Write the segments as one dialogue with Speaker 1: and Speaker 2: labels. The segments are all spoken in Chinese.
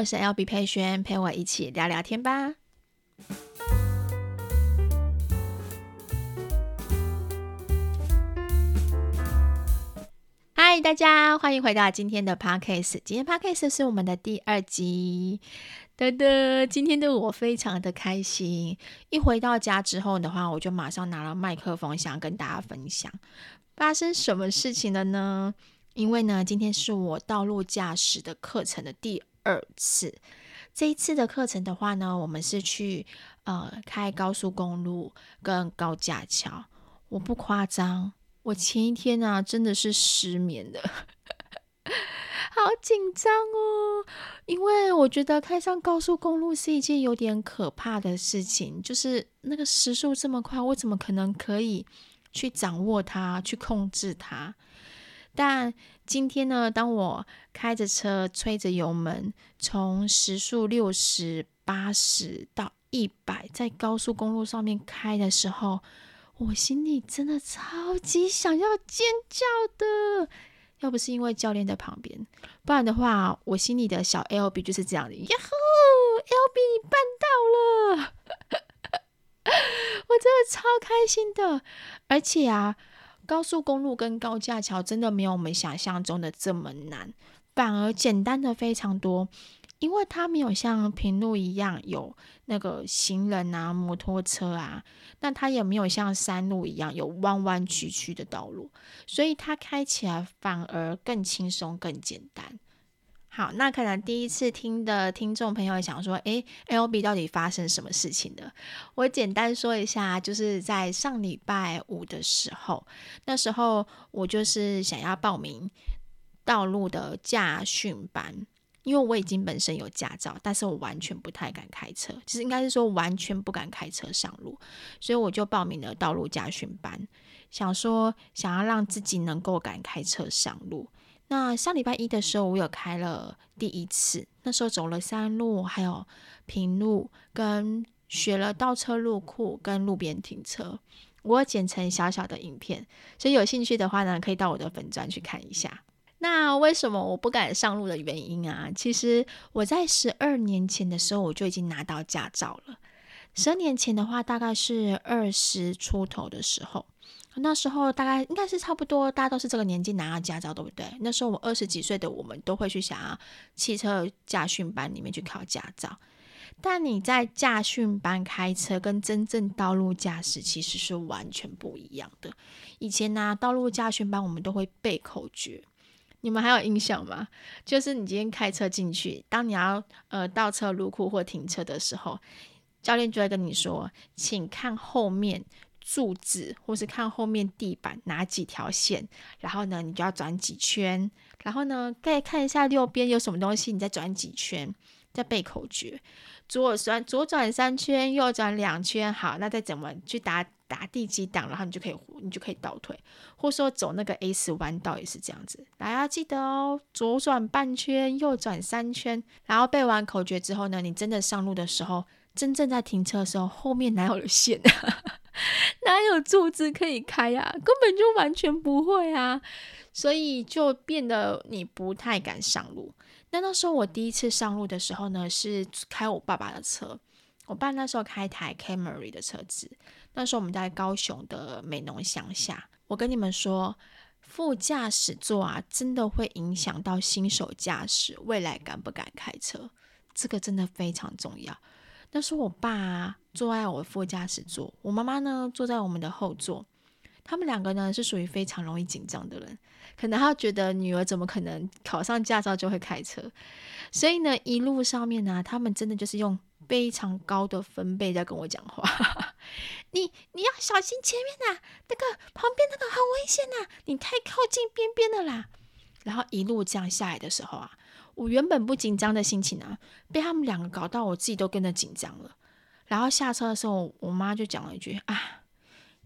Speaker 1: 我是 LB 佩轩，陪我一起聊聊天吧。嗨，大家欢迎回到今天的 Podcast。今天 Podcast 是我们的第二集。噔噔，今天的我非常的开心。一回到家之后的话，我就马上拿了麦克风，想跟大家分享发生什么事情了呢？因为呢，今天是我道路驾驶的课程的第二次。这一次的课程的话呢，我们是去呃开高速公路跟高架桥。我不夸张，我前一天啊真的是失眠的，好紧张哦。因为我觉得开上高速公路是一件有点可怕的事情，就是那个时速这么快，我怎么可能可以去掌握它，去控制它？但今天呢，当我开着车，吹着油门，从时速六十、八十到一百，在高速公路上面开的时候，我心里真的超级想要尖叫的。要不是因为教练在旁边，不然的话，我心里的小 LB 就是这样的。呀吼，LB 你办到了！我真的超开心的，而且啊。高速公路跟高架桥真的没有我们想象中的这么难，反而简单的非常多，因为它没有像平路一样有那个行人啊、摩托车啊，那它也没有像山路一样有弯弯曲曲的道路，所以它开起来反而更轻松、更简单。好，那可能第一次听的听众朋友想说，诶，LB 到底发生什么事情的？我简单说一下，就是在上礼拜五的时候，那时候我就是想要报名道路的驾训班，因为我已经本身有驾照，但是我完全不太敢开车，其实应该是说完全不敢开车上路，所以我就报名了道路驾训班，想说想要让自己能够敢开车上路。那上礼拜一的时候，我有开了第一次，那时候走了山路，还有平路，跟学了倒车入库跟路边停车，我剪成小小的影片，所以有兴趣的话呢，可以到我的粉专去看一下。那为什么我不敢上路的原因啊？其实我在十二年前的时候，我就已经拿到驾照了。十二年前的话，大概是二十出头的时候。那时候大概应该是差不多，大家都是这个年纪拿到驾照，对不对？那时候我二十几岁的我们都会去想要汽车驾训班里面去考驾照。但你在驾训班开车跟真正道路驾驶其实是完全不一样的。以前呢，道路驾训班我们都会背口诀，你们还有印象吗？就是你今天开车进去，当你要呃倒车入库或停车的时候，教练就会跟你说，请看后面。柱子，或是看后面地板哪几条线，然后呢，你就要转几圈，然后呢，再看一下右边有什么东西，你再转几圈，再背口诀，左转左转三圈，右转两圈，好，那再怎么去打打第几档，然后你就可以你就可以倒退，或说走那个 S 弯道也是这样子，大家记得哦，左转半圈，右转三圈，然后背完口诀之后呢，你真的上路的时候，真正在停车的时候，后面哪有 线啊？哪有柱子可以开啊？根本就完全不会啊！所以就变得你不太敢上路。那那时候我第一次上路的时候呢，是开我爸爸的车。我爸那时候开台 Camry 的车子。那时候我们在高雄的美浓乡下。我跟你们说，副驾驶座啊，真的会影响到新手驾驶未来敢不敢开车。这个真的非常重要。那时候我爸，坐在我副驾驶座，我妈妈呢坐在我们的后座。他们两个呢是属于非常容易紧张的人，可能他觉得女儿怎么可能考上驾照就会开车，所以呢一路上面呢，他们真的就是用非常高的分贝在跟我讲话。你你要小心前面呐，那个旁边那个很危险呐，你太靠近边边的啦。然后一路这样下来的时候啊。我原本不紧张的心情啊，被他们两个搞到我自己都跟着紧张了。然后下车的时候，我妈就讲了一句：“啊，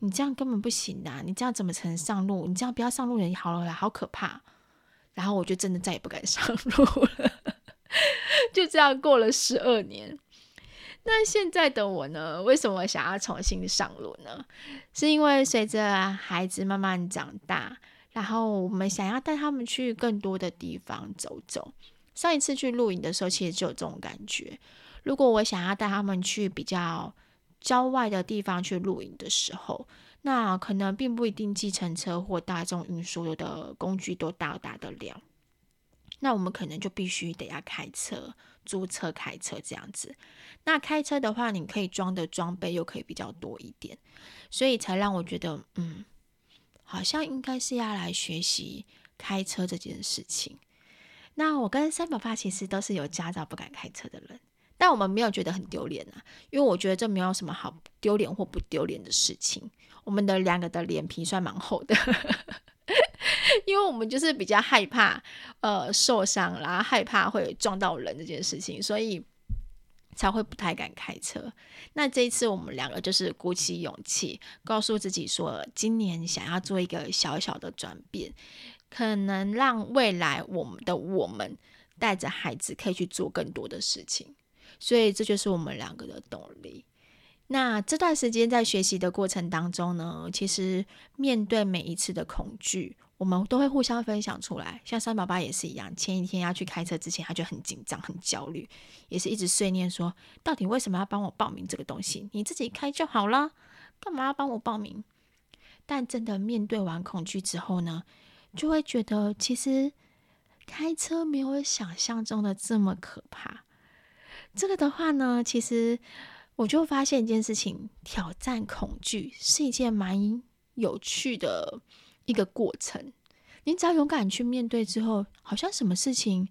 Speaker 1: 你这样根本不行的，你这样怎么才能上路？你这样不要上路人好了啦，好可怕。”然后我就真的再也不敢上路了。就这样过了十二年。那现在的我呢？为什么想要重新上路呢？是因为随着孩子慢慢长大，然后我们想要带他们去更多的地方走走。上一次去露营的时候，其实就有这种感觉。如果我想要带他们去比较郊外的地方去露营的时候，那可能并不一定计程车或大众运输的工具都到达得了。那我们可能就必须得要开车、租车开车这样子。那开车的话，你可以装的装备又可以比较多一点，所以才让我觉得，嗯，好像应该是要来学习开车这件事情。那我跟三宝爸其实都是有驾照不敢开车的人，但我们没有觉得很丢脸啊，因为我觉得这没有什么好丢脸或不丢脸的事情。我们的两个的脸皮算蛮厚的。因为我们就是比较害怕，呃，受伤，然后害怕会撞到人这件事情，所以才会不太敢开车。那这一次我们两个就是鼓起勇气，告诉自己说，今年想要做一个小小的转变，可能让未来我们的我们带着孩子可以去做更多的事情。所以这就是我们两个的动力。那这段时间在学习的过程当中呢，其实面对每一次的恐惧。我们都会互相分享出来，像三宝爸也是一样。前一天要去开车之前，他就很紧张、很焦虑，也是一直碎念说：“到底为什么要帮我报名这个东西？你自己开就好了，干嘛要帮我报名？”但真的面对完恐惧之后呢，就会觉得其实开车没有想象中的这么可怕。这个的话呢，其实我就发现一件事情：挑战恐惧是一件蛮有趣的。一个过程，你只要勇敢去面对之后，好像什么事情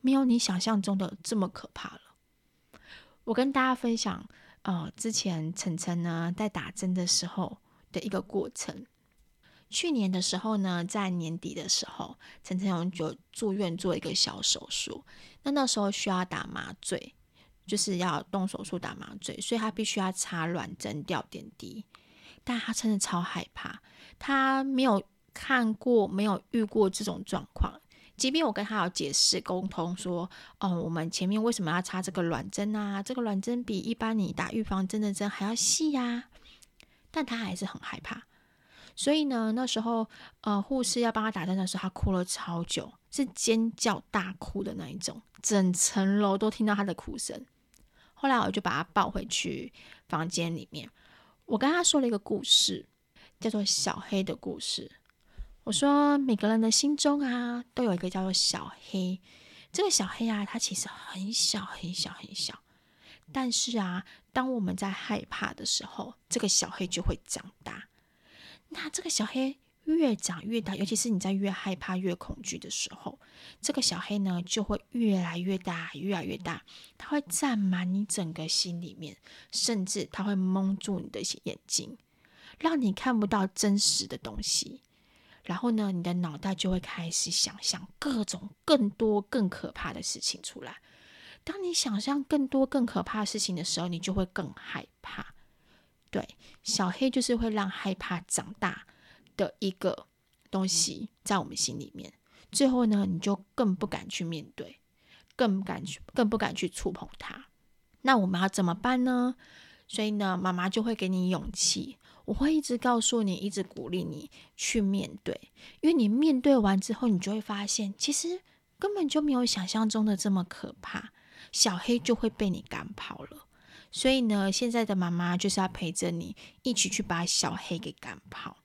Speaker 1: 没有你想象中的这么可怕了。我跟大家分享，呃，之前晨晨呢在打针的时候的一个过程。去年的时候呢，在年底的时候，陈晨勇就住院做一个小手术，那那时候需要打麻醉，就是要动手术打麻醉，所以他必须要插软针、吊点滴，但他真的超害怕，他没有。看过没有遇过这种状况？即便我跟他有解释沟通说，哦，我们前面为什么要插这个软针啊？这个软针比一般你打预防针的针还要细呀，但他还是很害怕。所以呢，那时候呃，护士要帮他打针的时候，他哭了超久，是尖叫大哭的那一种，整层楼都听到他的哭声。后来我就把他抱回去房间里面，我跟他说了一个故事，叫做小黑的故事。我说，每个人的心中啊，都有一个叫做小黑。这个小黑啊，它其实很小很小很小，但是啊，当我们在害怕的时候，这个小黑就会长大。那这个小黑越长越大，尤其是你在越害怕、越恐惧的时候，这个小黑呢就会越来越大，越来越大。它会占满你整个心里面，甚至它会蒙住你的眼睛，让你看不到真实的东西。然后呢，你的脑袋就会开始想象各种更多更可怕的事情出来。当你想象更多更可怕的事情的时候，你就会更害怕。对，小黑就是会让害怕长大的一个东西在我们心里面。最后呢，你就更不敢去面对，更不敢去，更不敢去触碰它。那我们要怎么办呢？所以呢，妈妈就会给你勇气。我会一直告诉你，一直鼓励你去面对，因为你面对完之后，你就会发现，其实根本就没有想象中的这么可怕，小黑就会被你赶跑了。所以呢，现在的妈妈就是要陪着你一起去把小黑给赶跑。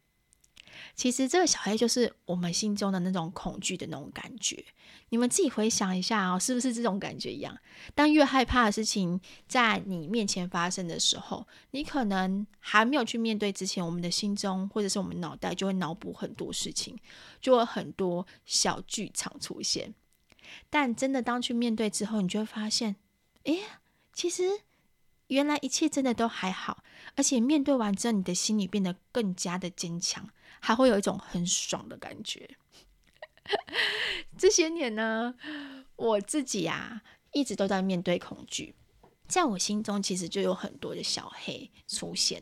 Speaker 1: 其实这个小黑就是我们心中的那种恐惧的那种感觉。你们自己回想一下哦，是不是这种感觉一样？当越害怕的事情在你面前发生的时候，你可能还没有去面对之前，我们的心中或者是我们脑袋就会脑补很多事情，就会很多小剧场出现。但真的当去面对之后，你就会发现，诶，其实原来一切真的都还好，而且面对完之后，你的心里变得更加的坚强。还会有一种很爽的感觉。这些年呢，我自己、啊，一直都在面对恐惧，在我心中其实就有很多的小黑出现，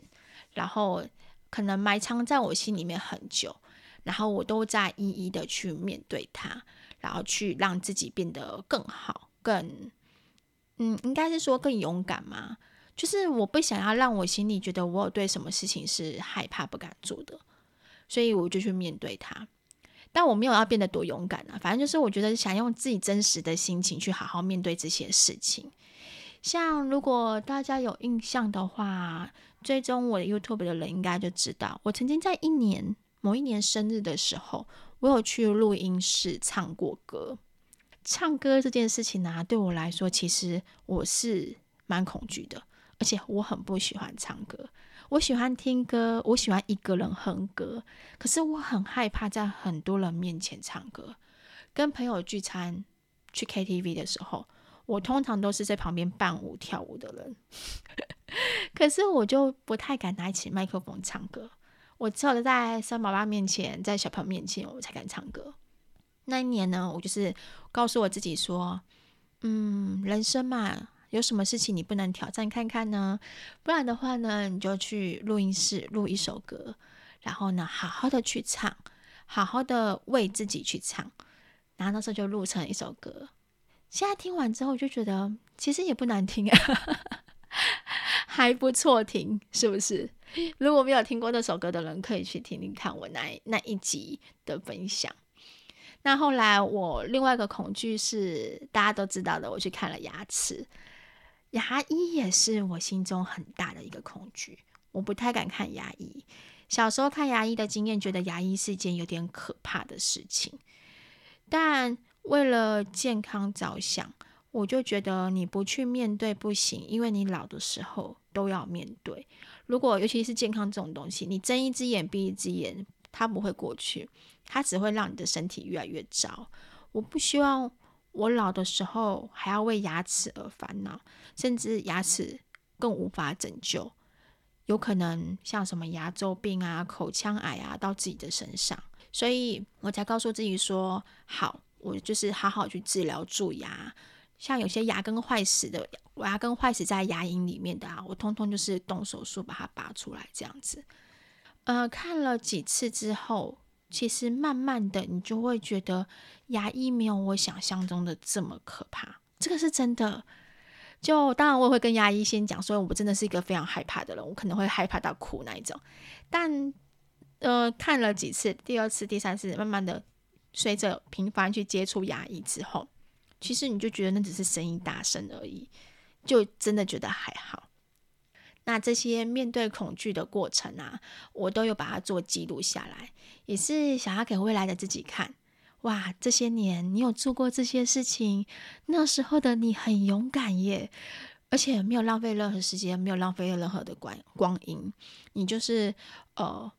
Speaker 1: 然后可能埋藏在我心里面很久，然后我都在一一的去面对它，然后去让自己变得更好，更嗯，应该是说更勇敢嘛。就是我不想要让我心里觉得我有对什么事情是害怕不敢做的。所以我就去面对它，但我没有要变得多勇敢啊，反正就是我觉得想用自己真实的心情去好好面对这些事情。像如果大家有印象的话，追踪我的 YouTube 的人应该就知道，我曾经在一年某一年生日的时候，我有去录音室唱过歌。唱歌这件事情呢、对我来说，其实我是蛮恐惧的，而且我很不喜欢唱歌。我喜欢听歌，我喜欢一个人哼歌，可是我很害怕在很多人面前唱歌。跟朋友聚餐去 KTV 的时候，我通常都是在旁边伴舞跳舞的人，可是我就不太敢拿起麦克风唱歌。我只有在三宝爸面前，在小朋友面前，我才敢唱歌。那一年呢，我就是告诉我自己说：“嗯，人生嘛。”有什么事情你不能挑战看看呢？不然的话呢，你就去录音室录一首歌，然后呢，好好的去唱，好好的为自己去唱，然后那时候就录成一首歌。现在听完之后，我就觉得其实也不难听啊，还不错听，是不是？如果没有听过那首歌的人，可以去听听看我那那一集的分享。那后来我另外一个恐惧是大家都知道的，我去看了牙齿。牙医也是我心中很大的一个恐惧，我不太敢看牙医。小时候看牙医的经验，觉得牙医是一件有点可怕的事情。但为了健康着想，我就觉得你不去面对不行，因为你老的时候都要面对。如果尤其是健康这种东西，你睁一只眼闭一只眼，它不会过去，它只会让你的身体越来越糟。我不希望。我老的时候还要为牙齿而烦恼，甚至牙齿更无法拯救，有可能像什么牙周病啊、口腔癌啊到自己的身上，所以我才告诉自己说：好，我就是好好去治疗蛀牙。像有些牙根坏死的，牙根坏死在牙龈里面的啊，我通通就是动手术把它拔出来，这样子。呃，看了几次之后。其实慢慢的，你就会觉得牙医没有我想象中的这么可怕，这个是真的。就当然我也会跟牙医先讲，所以我真的是一个非常害怕的人，我可能会害怕到哭那一种。但呃，看了几次，第二次、第三次，慢慢的随着频繁去接触牙医之后，其实你就觉得那只是声音大声而已，就真的觉得还好。那这些面对恐惧的过程啊，我都有把它做记录下来，也是想要给未来的自己看。哇，这些年你有做过这些事情，那时候的你很勇敢耶，而且没有浪费任何时间，没有浪费任何的光光阴，你就是呃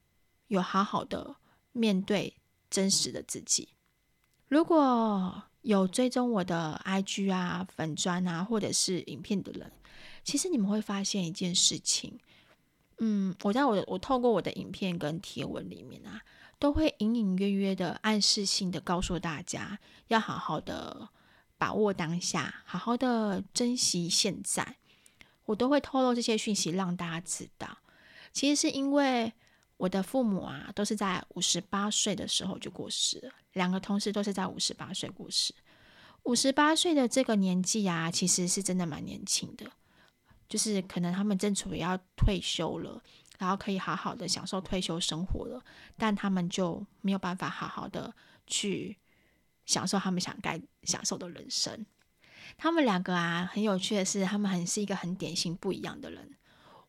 Speaker 1: 有好好的面对真实的自己。如果有追踪我的 IG 啊、粉砖啊，或者是影片的人。其实你们会发现一件事情，嗯，我在我我透过我的影片跟贴文里面啊，都会隐隐约约的暗示性的告诉大家，要好好的把握当下，好好的珍惜现在。我都会透露这些讯息让大家知道。其实是因为我的父母啊，都是在五十八岁的时候就过世了，两个同时都是在五十八岁过世。五十八岁的这个年纪啊，其实是真的蛮年轻的。就是可能他们正处于要退休了，然后可以好好的享受退休生活了，但他们就没有办法好好的去享受他们想该享受的人生。他们两个啊，很有趣的是，他们很是一个很典型不一样的人。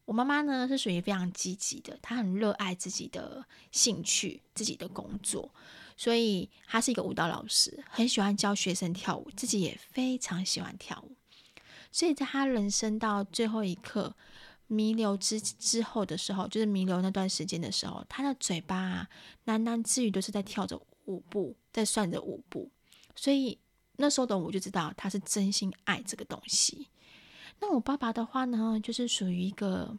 Speaker 1: 我妈妈呢是属于非常积极的，她很热爱自己的兴趣、自己的工作，所以她是一个舞蹈老师，很喜欢教学生跳舞，自己也非常喜欢跳舞。所以在他人生到最后一刻弥留之之后的时候，就是弥留那段时间的时候，他的嘴巴啊喃喃自语都是在跳着舞步，在算着舞步。所以那时候的我就知道他是真心爱这个东西。那我爸爸的话呢，就是属于一个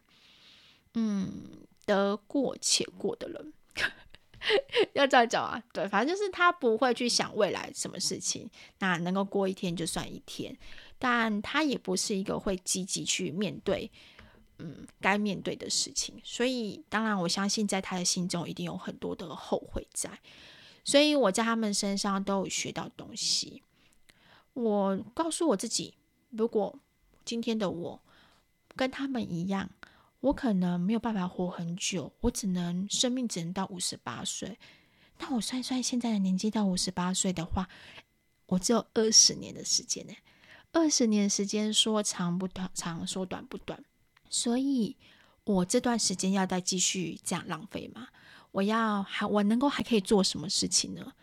Speaker 1: 嗯得过且过的人，要这样讲啊，对，反正就是他不会去想未来什么事情，那能够过一天就算一天。但他也不是一个会积极去面对，嗯，该面对的事情。所以，当然，我相信在他的心中一定有很多的后悔在。所以，我在他们身上都有学到东西。我告诉我自己，如果今天的我跟他们一样，我可能没有办法活很久，我只能生命只能到五十八岁。那我算算现在的年纪到五十八岁的话，我只有二十年的时间呢。二十年时间说长不长，长说短不短，所以我这段时间要再继续这样浪费吗？我要还我能够还可以做什么事情呢？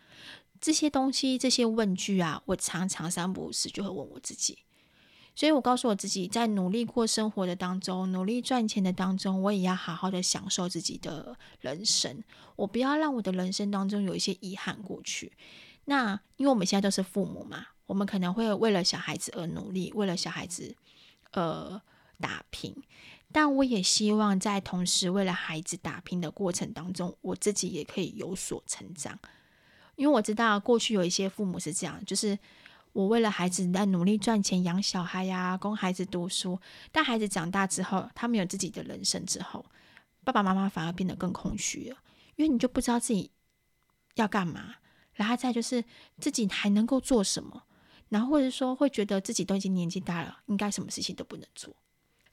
Speaker 1: 这些东西这些问句啊，我常常三不五时就会问我自己。所以我告诉我自己，在努力过生活的当中，努力赚钱的当中，我也要好好的享受自己的人生。我不要让我的人生当中有一些遗憾过去。那因为我们现在都是父母嘛。我们可能会为了小孩子而努力，为了小孩子呃打拼，但我也希望在同时为了孩子打拼的过程当中，我自己也可以有所成长。因为我知道过去有一些父母是这样，就是我为了孩子在努力赚钱养小孩呀、供孩子读书，但孩子长大之后，他们有自己的人生之后，爸爸妈妈反而变得更空虚了，因为你就不知道自己要干嘛，然后再就是自己还能够做什么。然后或者说会觉得自己都已经年纪大了，应该什么事情都不能做。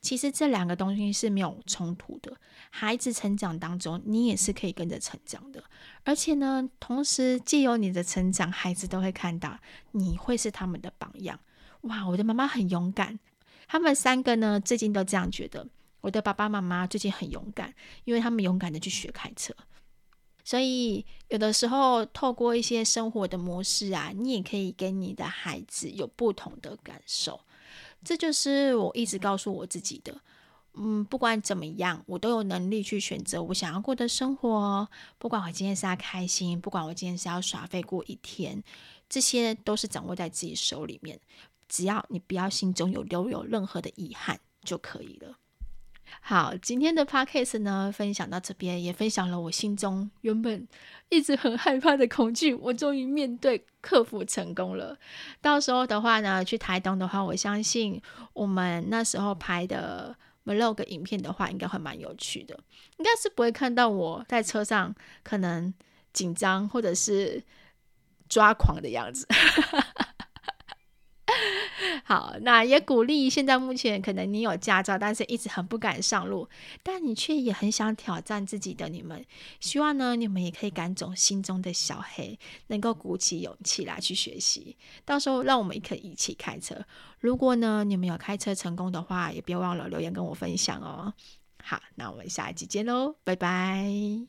Speaker 1: 其实这两个东西是没有冲突的。孩子成长当中，你也是可以跟着成长的。而且呢，同时借由你的成长，孩子都会看到你会是他们的榜样。哇，我的妈妈很勇敢。他们三个呢，最近都这样觉得。我的爸爸妈妈最近很勇敢，因为他们勇敢的去学开车。所以，有的时候透过一些生活的模式啊，你也可以给你的孩子有不同的感受。这就是我一直告诉我自己的。嗯，不管怎么样，我都有能力去选择我想要过的生活。不管我今天是要开心，不管我今天是要耍废过一天，这些都是掌握在自己手里面。只要你不要心中有留有任何的遗憾就可以了。好，今天的 podcast 呢，分享到这边，也分享了我心中原本一直很害怕的恐惧，我终于面对克服成功了。到时候的话呢，去台东的话，我相信我们那时候拍的 vlog 影片的话，应该会蛮有趣的。应该是不会看到我在车上可能紧张或者是抓狂的样子。好，那也鼓励现在目前可能你有驾照，但是一直很不敢上路，但你却也很想挑战自己的你们，希望呢你们也可以赶走心中的小黑，能够鼓起勇气来去学习。到时候让我们可以一起开车。如果呢你们有开车成功的话，也别忘了留言跟我分享哦。好，那我们下一集见喽，拜拜。